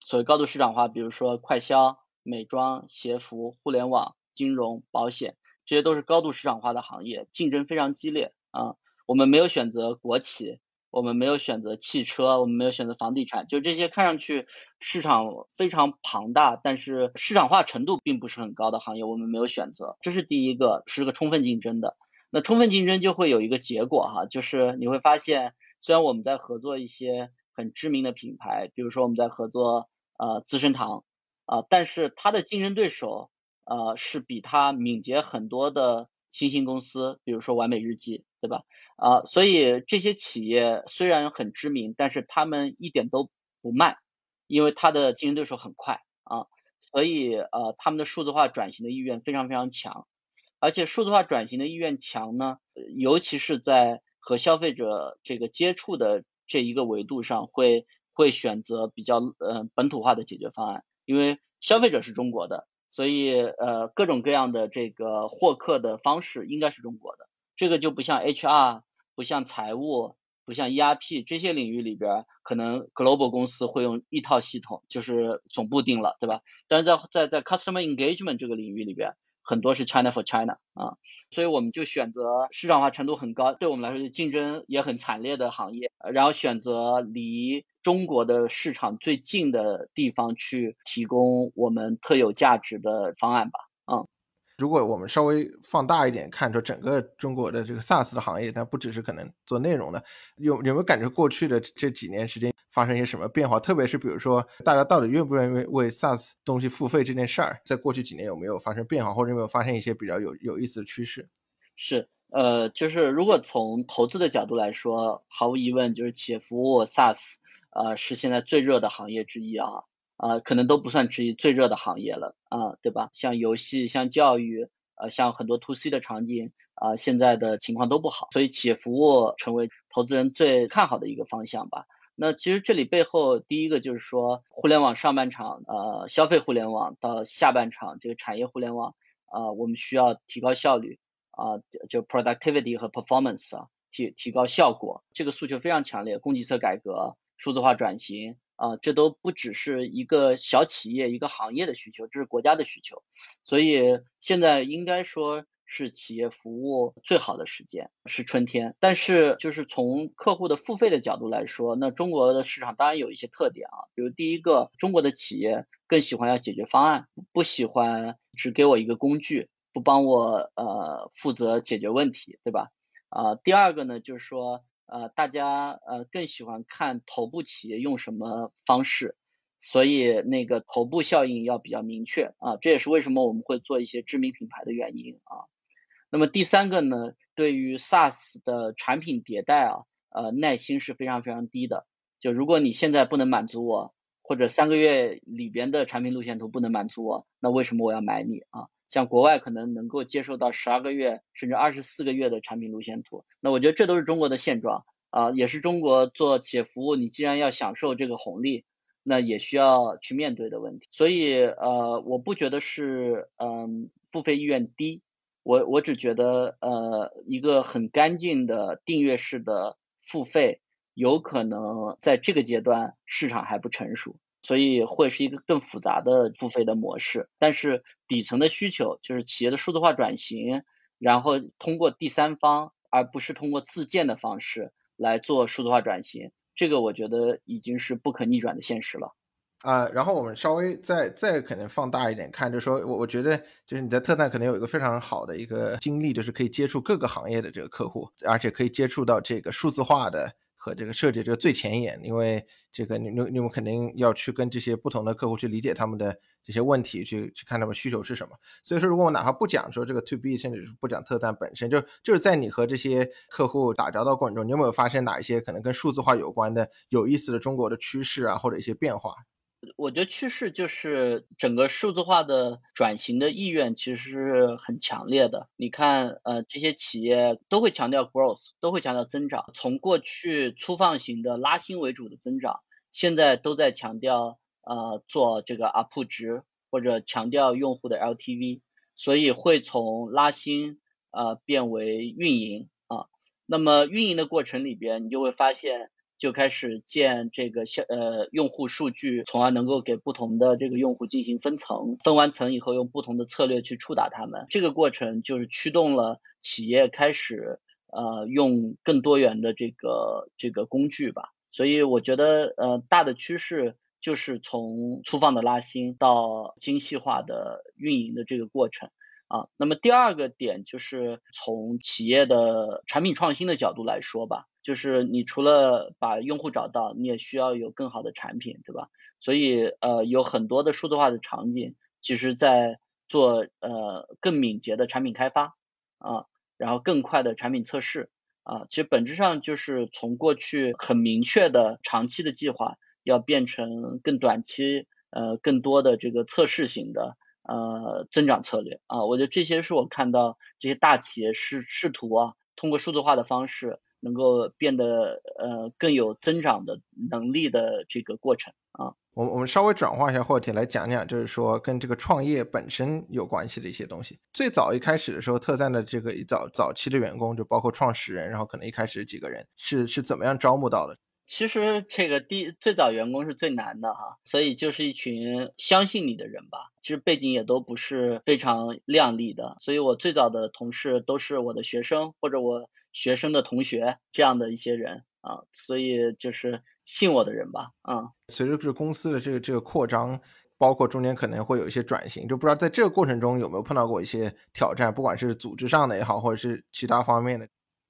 所谓高度市场化，比如说快消、美妆、鞋服、互联网、金融、保险，这些都是高度市场化的行业，竞争非常激烈啊。我们没有选择国企，我们没有选择汽车，我们没有选择房地产，就这些看上去市场非常庞大，但是市场化程度并不是很高的行业，我们没有选择。这是第一个，是个充分竞争的。那充分竞争就会有一个结果哈，就是你会发现，虽然我们在合作一些很知名的品牌，比如说我们在合作呃资生堂啊，但是它的竞争对手呃是比它敏捷很多的新兴公司，比如说完美日记，对吧？啊，所以这些企业虽然很知名，但是他们一点都不慢，因为它的竞争对手很快啊，所以呃他们的数字化转型的意愿非常非常强，而且数字化转型的意愿强呢，尤其是在和消费者这个接触的这一个维度上，会会选择比较呃本土化的解决方案，因为消费者是中国的，所以呃各种各样的这个获客的方式应该是中国的，这个就不像 HR，不像财务，不像 ERP 这些领域里边，可能 global 公司会用一套系统，就是总部定了，对吧？但是在在在 customer engagement 这个领域里边。很多是 China for China 啊，所以我们就选择市场化程度很高，对我们来说就竞争也很惨烈的行业，然后选择离中国的市场最近的地方去提供我们特有价值的方案吧。嗯，如果我们稍微放大一点看，说整个中国的这个 SaaS 的行业，但不只是可能做内容的，有有没有感觉过去的这几年时间？发生一些什么变化？特别是比如说，大家到底愿不愿意为 SaaS 东西付费这件事儿，在过去几年有没有发生变化，或者有没有发现一些比较有有意思的趋势？是，呃，就是如果从投资的角度来说，毫无疑问就是企业服务 SaaS，呃，是现在最热的行业之一啊，啊，可能都不算之一，最热的行业了啊，对吧？像游戏、像教育，呃，像很多 To C 的场景啊，现在的情况都不好，所以企业服务成为投资人最看好的一个方向吧。那其实这里背后，第一个就是说，互联网上半场，呃，消费互联网到下半场这个产业互联网，啊，我们需要提高效率，啊，就 productivity 和 performance 啊，提提高效果，这个诉求非常强烈，供给侧改革、数字化转型，啊，这都不只是一个小企业、一个行业的需求，这是国家的需求，所以现在应该说。是企业服务最好的时间，是春天。但是，就是从客户的付费的角度来说，那中国的市场当然有一些特点啊，比如第一个，中国的企业更喜欢要解决方案，不喜欢只给我一个工具，不帮我呃负责解决问题，对吧？啊，第二个呢，就是说呃大家呃更喜欢看头部企业用什么方式。所以那个头部效应要比较明确啊，这也是为什么我们会做一些知名品牌的原因啊。那么第三个呢，对于 SaaS 的产品迭代啊，呃，耐心是非常非常低的。就如果你现在不能满足我，或者三个月里边的产品路线图不能满足我，那为什么我要买你啊？像国外可能能够接受到十二个月甚至二十四个月的产品路线图，那我觉得这都是中国的现状啊，也是中国做企业服务，你既然要享受这个红利。那也需要去面对的问题，所以呃，我不觉得是嗯付费意愿低，我我只觉得呃一个很干净的订阅式的付费，有可能在这个阶段市场还不成熟，所以会是一个更复杂的付费的模式。但是底层的需求就是企业的数字化转型，然后通过第三方而不是通过自建的方式来做数字化转型。这个我觉得已经是不可逆转的现实了，啊，然后我们稍微再再可能放大一点看，就说我我觉得就是你在特赞可能有一个非常好的一个经历，就是可以接触各个行业的这个客户，而且可以接触到这个数字化的。和这个设计这个最前沿，因为这个你你你们肯定要去跟这些不同的客户去理解他们的这些问题，去去看他们需求是什么。所以说，如果我哪怕不讲说这个 to B，甚至是不讲特赞本身，就就是在你和这些客户打交道过程中，你有没有发现哪一些可能跟数字化有关的有意思的中国的趋势啊，或者一些变化？我觉得趋势就是整个数字化的转型的意愿其实是很强烈的。你看，呃，这些企业都会强调 growth，都会强调增长。从过去粗放型的拉新为主的增长，现在都在强调呃做这个 up 值或者强调用户的 LTV，所以会从拉新呃变为运营啊。那么运营的过程里边，你就会发现。就开始建这个消呃用户数据，从而能够给不同的这个用户进行分层，分完层以后用不同的策略去触达他们。这个过程就是驱动了企业开始呃用更多元的这个这个工具吧。所以我觉得呃大的趋势就是从粗放的拉新到精细化的运营的这个过程啊。那么第二个点就是从企业的产品创新的角度来说吧。就是你除了把用户找到，你也需要有更好的产品，对吧？所以呃有很多的数字化的场景，其实在做呃更敏捷的产品开发啊，然后更快的产品测试啊，其实本质上就是从过去很明确的长期的计划，要变成更短期呃更多的这个测试型的呃增长策略啊，我觉得这些是我看到这些大企业试试图啊通过数字化的方式。能够变得呃更有增长的能力的这个过程啊，我我们稍微转化一下话题来讲讲，就是说跟这个创业本身有关系的一些东西。最早一开始的时候，特赞的这个一早早期的员工，就包括创始人，然后可能一开始几个人是是怎么样招募到的？其实这个第最早员工是最难的哈，所以就是一群相信你的人吧。其实背景也都不是非常亮丽的，所以我最早的同事都是我的学生或者我学生的同学这样的一些人啊，所以就是信我的人吧啊。随着这公司的这个这个扩张，包括中间可能会有一些转型，就不知道在这个过程中有没有碰到过一些挑战，不管是组织上的也好，或者是其他方面的。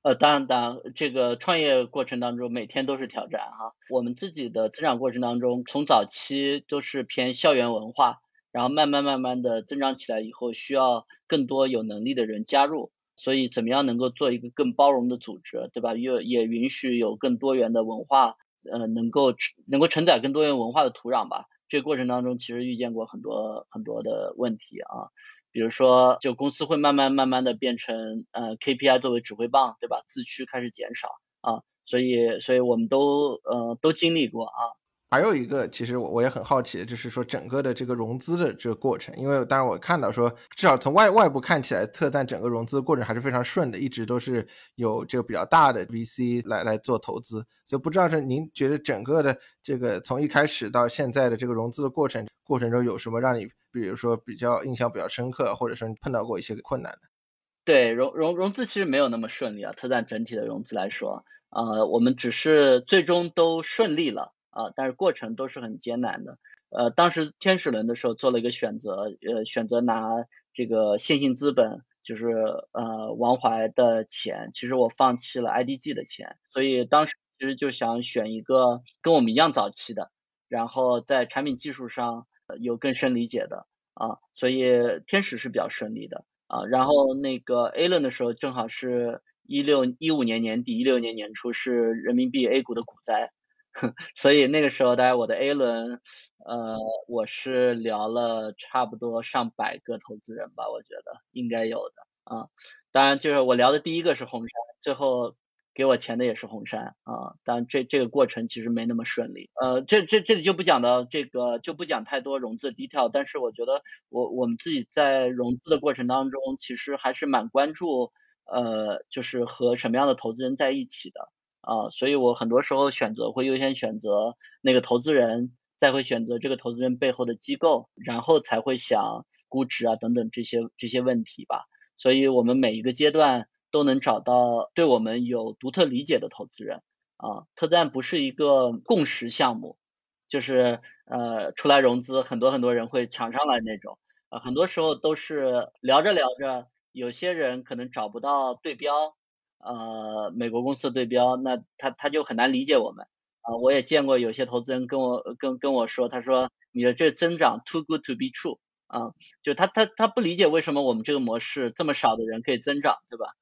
呃，当然，当然，这个创业过程当中每天都是挑战哈。我们自己的增长过程当中，从早期都是偏校园文化，然后慢慢慢慢的增长起来以后，需要更多有能力的人加入。所以，怎么样能够做一个更包容的组织，对吧？又也允许有更多元的文化，呃，能够能够承载更多元文化的土壤吧。这过程当中，其实遇见过很多很多的问题啊。比如说，就公司会慢慢慢慢的变成呃 KPI 作为指挥棒，对吧？自驱开始减少啊，所以所以我们都呃都经历过啊。还有一个，其实我我也很好奇，就是说整个的这个融资的这个过程，因为当然我看到说，至少从外外部看起来，特赞整个融资的过程还是非常顺的，一直都是有这个比较大的 VC 来来做投资，所以不知道是您觉得整个的这个从一开始到现在的这个融资的过程过程中有什么让你，比如说比较印象比较深刻，或者说你碰到过一些困难的？对，融融融资其实没有那么顺利啊，特赞整体的融资来说，呃，我们只是最终都顺利了。啊，但是过程都是很艰难的。呃，当时天使轮的时候做了一个选择，呃，选择拿这个线性资本，就是呃王怀的钱，其实我放弃了 IDG 的钱，所以当时其实就想选一个跟我们一样早期的，然后在产品技术上有更深理解的啊，所以天使是比较顺利的啊。然后那个 A 轮的时候，正好是一六一五年年底，一六年年初是人民币 A 股的股灾。所以那个时候，大概我的 A 轮，呃，我是聊了差不多上百个投资人吧，我觉得应该有的啊。当然，就是我聊的第一个是红杉，最后给我钱的也是红杉啊。当然，这这个过程其实没那么顺利。呃，这这这里就不讲到这个，就不讲太多融资的 detail。但是我觉得，我我们自己在融资的过程当中，其实还是蛮关注，呃，就是和什么样的投资人在一起的。啊，所以我很多时候选择会优先选择那个投资人，再会选择这个投资人背后的机构，然后才会想估值啊等等这些这些问题吧。所以我们每一个阶段都能找到对我们有独特理解的投资人啊。特赞不是一个共识项目，就是呃出来融资很多很多人会抢上来那种啊，很多时候都是聊着聊着，有些人可能找不到对标。呃，美国公司的对标，那他他就很难理解我们啊。我也见过有些投资人跟我跟跟我说，他说你的这增长 too good to be true 啊，就他他他不理解为什么我们这个模式这么少的人可以增长，对吧？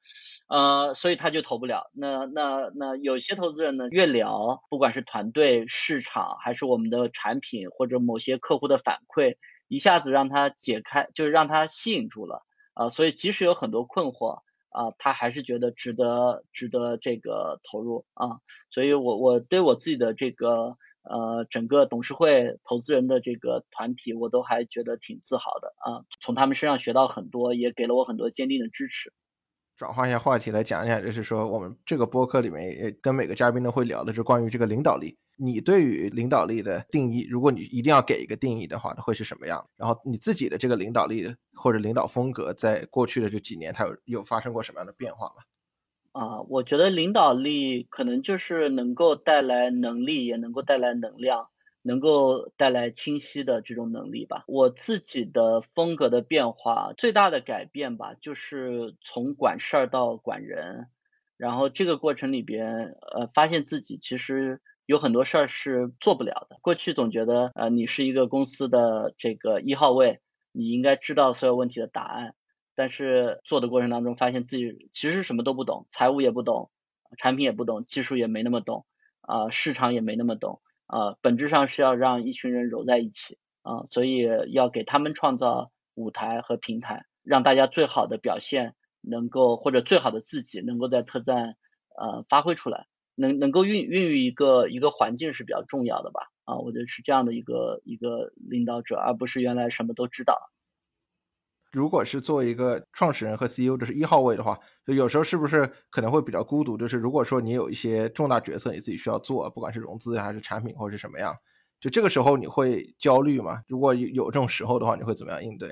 呃，所以他就投不了。那那那有些投资人呢，越聊，不管是团队、市场，还是我们的产品或者某些客户的反馈，一下子让他解开，就是让他吸引住了啊。所以即使有很多困惑。啊，他还是觉得值得，值得这个投入啊，所以我我对我自己的这个呃整个董事会投资人的这个团体，我都还觉得挺自豪的啊，从他们身上学到很多，也给了我很多坚定的支持。转换一下话题来讲一下，就是说我们这个播客里面也跟每个嘉宾都会聊的，是关于这个领导力。你对于领导力的定义，如果你一定要给一个定义的话，会是什么样？然后你自己的这个领导力或者领导风格，在过去的这几年，它有有发生过什么样的变化吗？啊，我觉得领导力可能就是能够带来能力，也能够带来能量，能够带来清晰的这种能力吧。我自己的风格的变化，最大的改变吧，就是从管事儿到管人，然后这个过程里边，呃，发现自己其实。有很多事儿是做不了的。过去总觉得，呃，你是一个公司的这个一号位，你应该知道所有问题的答案，但是做的过程当中发现自己其实什么都不懂，财务也不懂，产品也不懂，技术也没那么懂，啊，市场也没那么懂，啊，本质上是要让一群人揉在一起，啊，所以要给他们创造舞台和平台，让大家最好的表现能够或者最好的自己能够在特赞呃发挥出来。能能够孕孕育一个一个环境是比较重要的吧？啊，我觉得是这样的一个一个领导者，而不是原来什么都知道。如果是作为一个创始人和 CEO，就是一号位的话，就有时候是不是可能会比较孤独？就是如果说你有一些重大决策你自己需要做，不管是融资还是产品或者是什么样，就这个时候你会焦虑吗？如果有有这种时候的话，你会怎么样应对？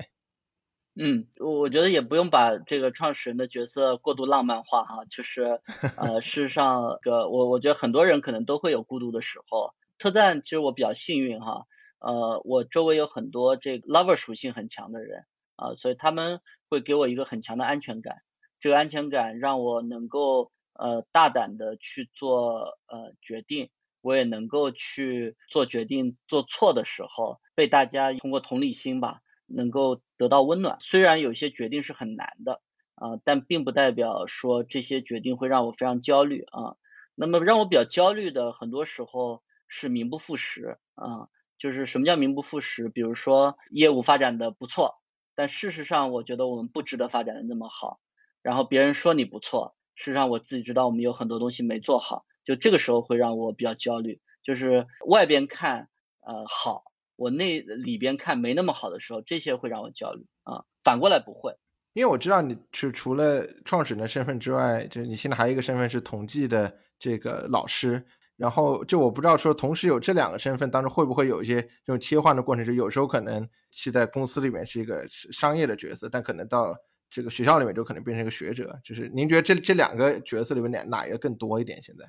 嗯，我觉得也不用把这个创始人的角色过度浪漫化哈，就是 呃，事实上，个我我觉得很多人可能都会有孤独的时候。特赞其实我比较幸运哈，呃，我周围有很多这个 lover 属性很强的人啊，所以他们会给我一个很强的安全感。这个安全感让我能够呃大胆的去做呃决定，我也能够去做决定做错的时候被大家通过同理心吧。能够得到温暖，虽然有些决定是很难的啊，但并不代表说这些决定会让我非常焦虑啊。那么让我比较焦虑的，很多时候是名不副实啊。就是什么叫名不副实？比如说业务发展的不错，但事实上我觉得我们不值得发展的那么好。然后别人说你不错，事实上我自己知道我们有很多东西没做好，就这个时候会让我比较焦虑。就是外边看呃好。我那里边看没那么好的时候，这些会让我焦虑啊。反过来不会，因为我知道你是除了创始人的身份之外，就是你现在还有一个身份是统计的这个老师。然后就我不知道说同时有这两个身份当中会不会有一些这种切换的过程，就有时候可能是在公司里面是一个商业的角色，但可能到这个学校里面就可能变成一个学者。就是您觉得这这两个角色里面哪哪一个更多一点？现在？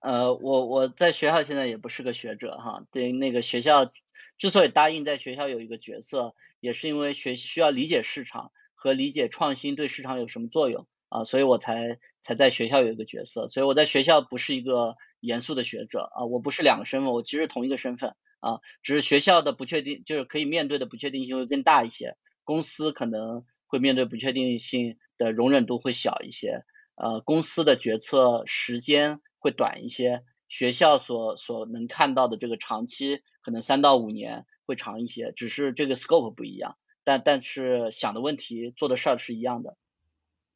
呃，我我在学校现在也不是个学者哈，对那个学校。之所以答应在学校有一个角色，也是因为学需要理解市场和理解创新对市场有什么作用啊，所以我才才在学校有一个角色。所以我在学校不是一个严肃的学者啊，我不是两个身份，我其实同一个身份啊，只是学校的不确定，就是可以面对的不确定性会更大一些，公司可能会面对不确定性的容忍度会小一些，呃，公司的决策时间会短一些。学校所所能看到的这个长期可能三到五年会长一些，只是这个 scope 不一样，但但是想的问题做的事儿是一样的。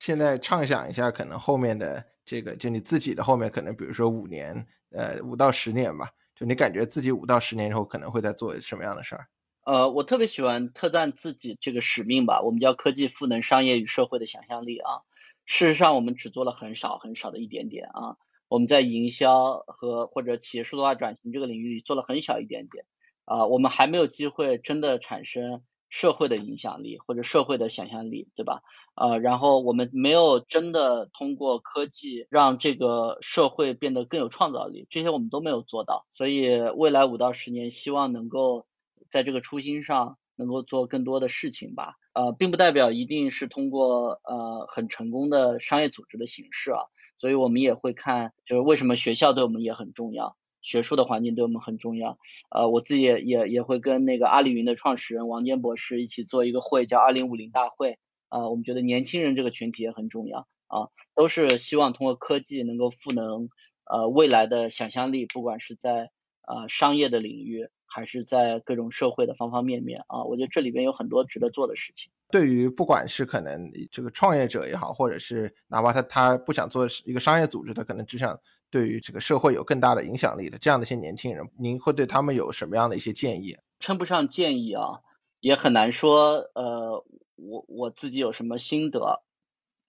现在畅想一下，可能后面的这个就你自己的后面，可能比如说五年，呃，五到十年吧，就你感觉自己五到十年以后可能会在做什么样的事儿？呃，我特别喜欢特赞自己这个使命吧，我们叫科技赋能商业与社会的想象力啊。事实上，我们只做了很少很少的一点点啊。我们在营销和或者企业数字化转型这个领域里做了很小一点点啊，我们还没有机会真的产生社会的影响力或者社会的想象力，对吧？啊，然后我们没有真的通过科技让这个社会变得更有创造力，这些我们都没有做到。所以未来五到十年，希望能够在这个初心上能够做更多的事情吧。呃，并不代表一定是通过呃很成功的商业组织的形式啊。所以我们也会看，就是为什么学校对我们也很重要，学术的环境对我们很重要。呃，我自己也也也会跟那个阿里云的创始人王坚博士一起做一个会，叫二零五零大会。啊，我们觉得年轻人这个群体也很重要啊，都是希望通过科技能够赋能呃未来的想象力，不管是在呃商业的领域。还是在各种社会的方方面面啊，我觉得这里边有很多值得做的事情。对于不管是可能这个创业者也好，或者是哪怕他他不想做一个商业组织，他可能只想对于这个社会有更大的影响力的这样的一些年轻人，您会对他们有什么样的一些建议？称不上建议啊，也很难说。呃，我我自己有什么心得？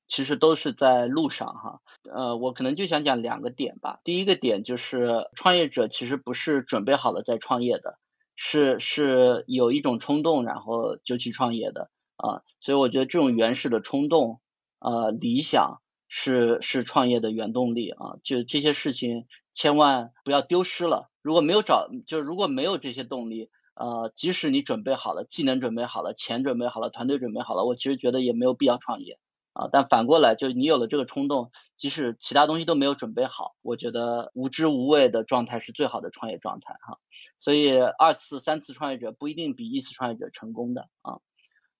其实都是在路上哈，呃，我可能就想讲两个点吧。第一个点就是创业者其实不是准备好了再创业的，是是有一种冲动然后就去创业的啊。所以我觉得这种原始的冲动，呃，理想是是创业的原动力啊。就这些事情千万不要丢失了。如果没有找，就如果没有这些动力，呃，即使你准备好了，技能准备好了，钱准备好了，团队准备好了，我其实觉得也没有必要创业。啊，但反过来，就你有了这个冲动，即使其他东西都没有准备好，我觉得无知无畏的状态是最好的创业状态哈。所以二次、三次创业者不一定比一次创业者成功的啊。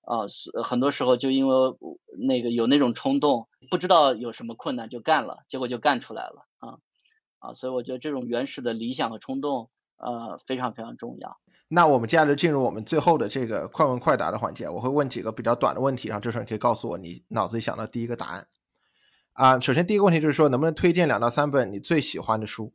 啊，是很多时候就因为那个有那种冲动，不知道有什么困难就干了，结果就干出来了啊啊，所以我觉得这种原始的理想和冲动呃非常非常重要。那我们接下来进入我们最后的这个快问快答的环节，我会问几个比较短的问题，然后这时候你可以告诉我你脑子里想到第一个答案。啊，首先第一个问题就是说，能不能推荐两到三本你最喜欢的书？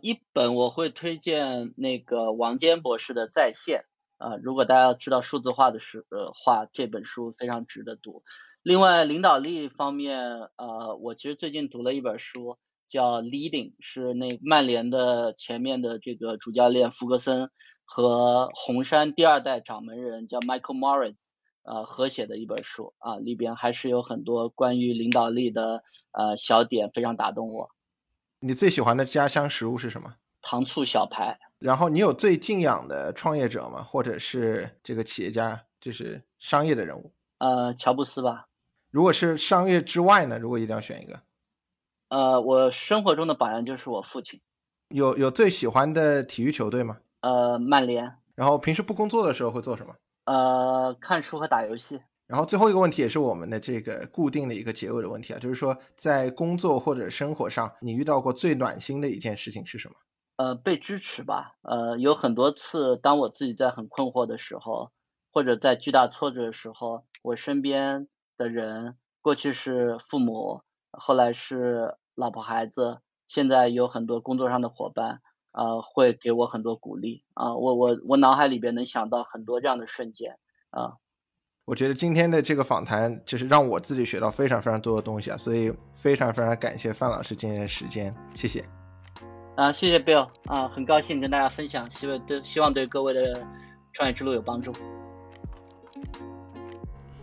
一本我会推荐那个王坚博士的《在线》啊，如果大家知道数字化的时呃话，这本书非常值得读。另外领导力方面，呃，我其实最近读了一本书叫《Leading》，是那曼联的前面的这个主教练福格森和红杉第二代掌门人叫 Michael Morris。呃，合写的一本书啊，里边还是有很多关于领导力的呃小点，非常打动我。你最喜欢的家乡食物是什么？糖醋小排。然后你有最敬仰的创业者吗？或者是这个企业家，就是商业的人物？呃，乔布斯吧。如果是商业之外呢？如果一定要选一个？呃，我生活中的榜样就是我父亲。有有最喜欢的体育球队吗？呃，曼联。然后平时不工作的时候会做什么？呃，看书和打游戏。然后最后一个问题也是我们的这个固定的一个结尾的问题啊，就是说在工作或者生活上，你遇到过最暖心的一件事情是什么？呃，被支持吧。呃，有很多次，当我自己在很困惑的时候，或者在巨大挫折的时候，我身边的人，过去是父母，后来是老婆孩子，现在有很多工作上的伙伴。呃，会给我很多鼓励啊，我我我脑海里边能想到很多这样的瞬间啊。我觉得今天的这个访谈就是让我自己学到非常非常多的东西啊，所以非常非常感谢范老师今天的时间，谢谢。啊，谢谢 Bill 啊，很高兴跟大家分享，希望对希望对各位的创业之路有帮助。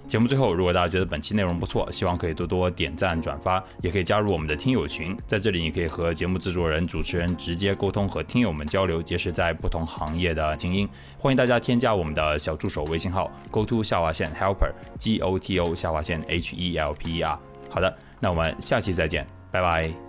节目最后，如果大家觉得本期内容不错，希望可以多多点赞转发，也可以加入我们的听友群，在这里你可以和节目制作人、主持人直接沟通，和听友们交流，结识在不同行业的精英。欢迎大家添加我们的小助手微信号：go to 下划线 helper g o t o 下划线 h e l p e r。好的，那我们下期再见，拜拜。